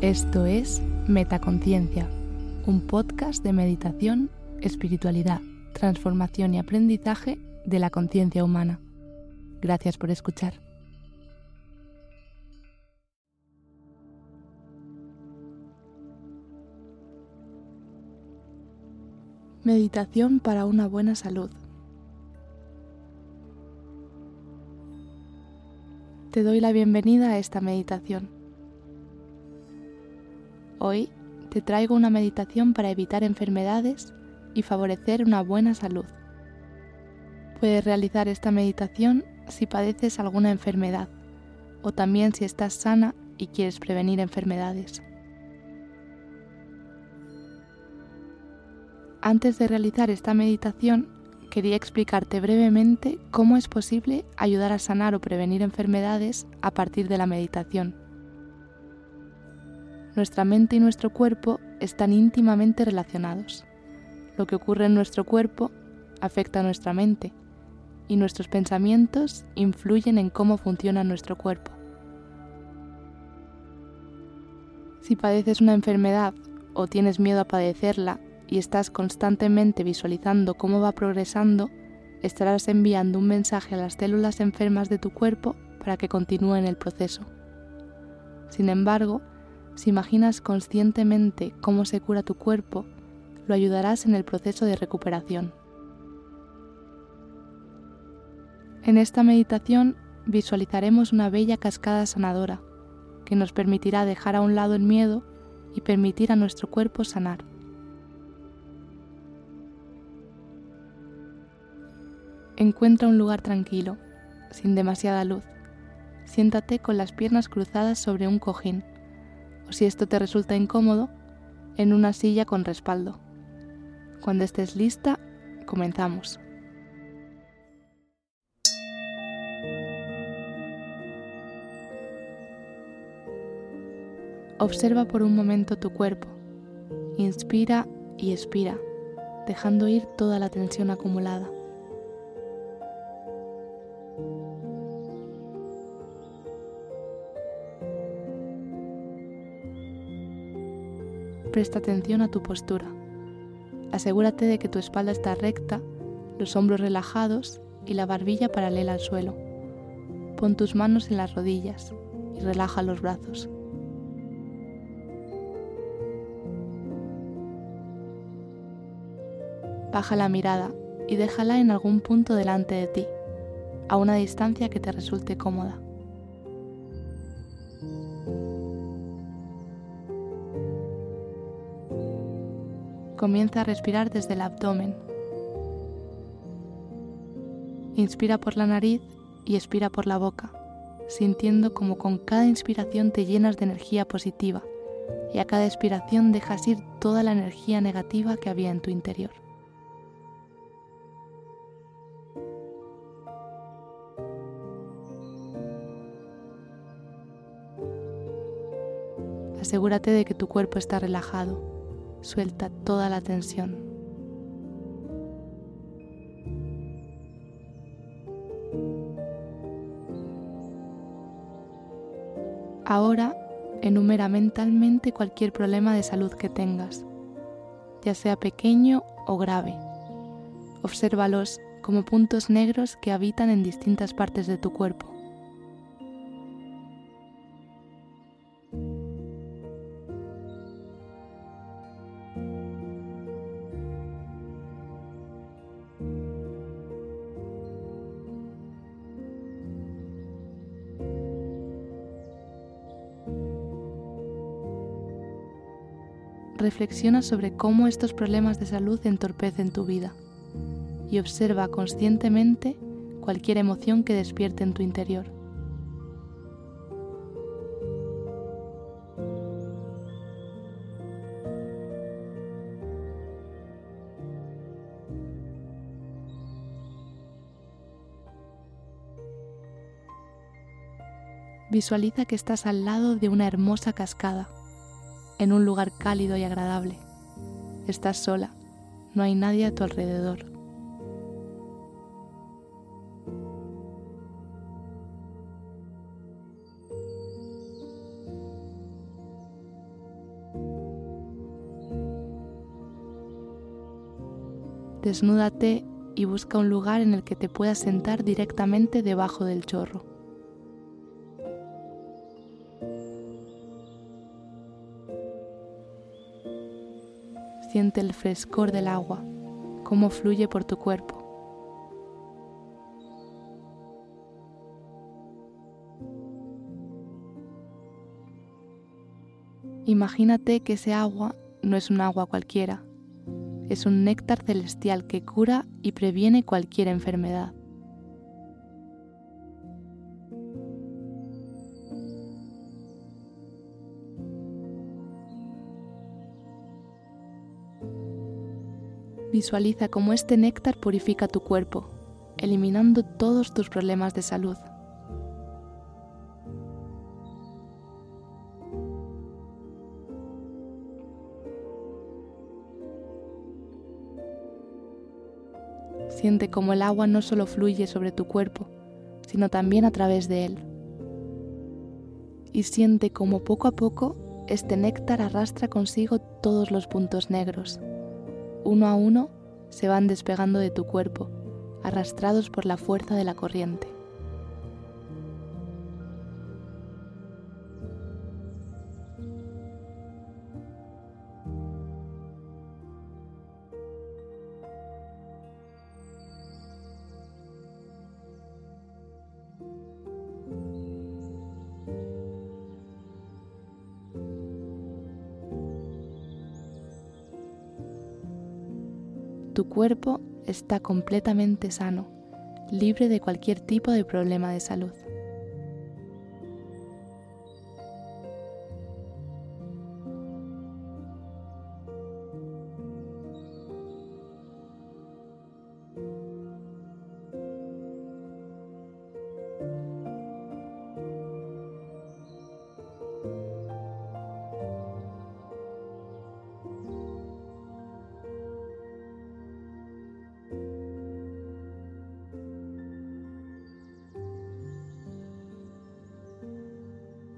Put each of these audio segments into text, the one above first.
Esto es Metaconciencia, un podcast de meditación, espiritualidad, transformación y aprendizaje de la conciencia humana. Gracias por escuchar. Meditación para una buena salud. Te doy la bienvenida a esta meditación. Hoy te traigo una meditación para evitar enfermedades y favorecer una buena salud. Puedes realizar esta meditación si padeces alguna enfermedad o también si estás sana y quieres prevenir enfermedades. Antes de realizar esta meditación, quería explicarte brevemente cómo es posible ayudar a sanar o prevenir enfermedades a partir de la meditación. Nuestra mente y nuestro cuerpo están íntimamente relacionados. Lo que ocurre en nuestro cuerpo afecta a nuestra mente y nuestros pensamientos influyen en cómo funciona nuestro cuerpo. Si padeces una enfermedad o tienes miedo a padecerla y estás constantemente visualizando cómo va progresando, estarás enviando un mensaje a las células enfermas de tu cuerpo para que continúen el proceso. Sin embargo, si imaginas conscientemente cómo se cura tu cuerpo, lo ayudarás en el proceso de recuperación. En esta meditación visualizaremos una bella cascada sanadora que nos permitirá dejar a un lado el miedo y permitir a nuestro cuerpo sanar. Encuentra un lugar tranquilo, sin demasiada luz. Siéntate con las piernas cruzadas sobre un cojín, o si esto te resulta incómodo, en una silla con respaldo. Cuando estés lista, comenzamos. Observa por un momento tu cuerpo. Inspira y expira, dejando ir toda la tensión acumulada. Presta atención a tu postura. Asegúrate de que tu espalda está recta, los hombros relajados y la barbilla paralela al suelo. Pon tus manos en las rodillas y relaja los brazos. Baja la mirada y déjala en algún punto delante de ti, a una distancia que te resulte cómoda. Comienza a respirar desde el abdomen. Inspira por la nariz y expira por la boca, sintiendo como con cada inspiración te llenas de energía positiva y a cada expiración dejas ir toda la energía negativa que había en tu interior. Asegúrate de que tu cuerpo está relajado Suelta toda la tensión. Ahora enumera mentalmente cualquier problema de salud que tengas, ya sea pequeño o grave. Obsérvalos como puntos negros que habitan en distintas partes de tu cuerpo. Reflexiona sobre cómo estos problemas de salud entorpecen tu vida y observa conscientemente cualquier emoción que despierte en tu interior. Visualiza que estás al lado de una hermosa cascada en un lugar cálido y agradable. Estás sola, no hay nadie a tu alrededor. Desnúdate y busca un lugar en el que te puedas sentar directamente debajo del chorro. Siente el frescor del agua, cómo fluye por tu cuerpo. Imagínate que ese agua no es un agua cualquiera, es un néctar celestial que cura y previene cualquier enfermedad. Visualiza cómo este néctar purifica tu cuerpo, eliminando todos tus problemas de salud. Siente cómo el agua no solo fluye sobre tu cuerpo, sino también a través de él. Y siente cómo poco a poco este néctar arrastra consigo todos los puntos negros. Uno a uno se van despegando de tu cuerpo, arrastrados por la fuerza de la corriente. Tu cuerpo está completamente sano, libre de cualquier tipo de problema de salud.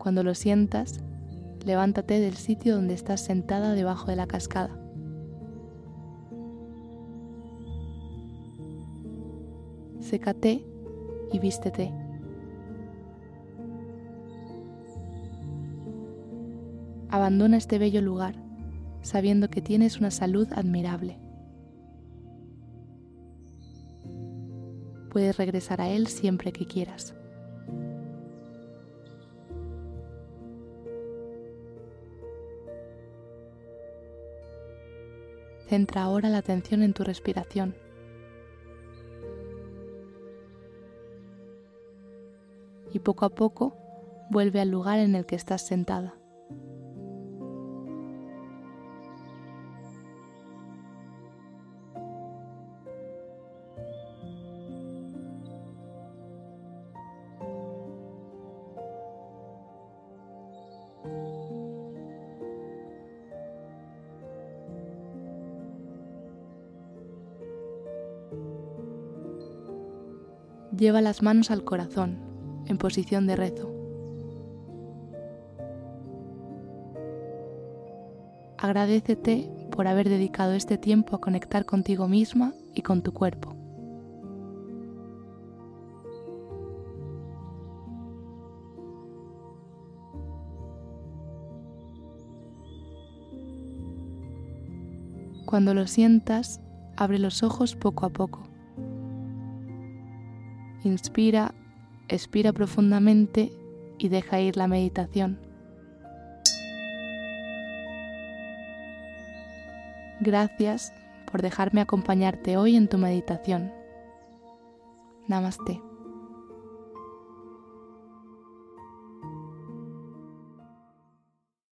Cuando lo sientas, levántate del sitio donde estás sentada debajo de la cascada. Sécate y vístete. Abandona este bello lugar sabiendo que tienes una salud admirable. Puedes regresar a él siempre que quieras. Centra ahora la atención en tu respiración. Y poco a poco vuelve al lugar en el que estás sentada. Lleva las manos al corazón, en posición de rezo. Agradecete por haber dedicado este tiempo a conectar contigo misma y con tu cuerpo. Cuando lo sientas, abre los ojos poco a poco. Inspira, expira profundamente y deja ir la meditación. Gracias por dejarme acompañarte hoy en tu meditación. Namaste.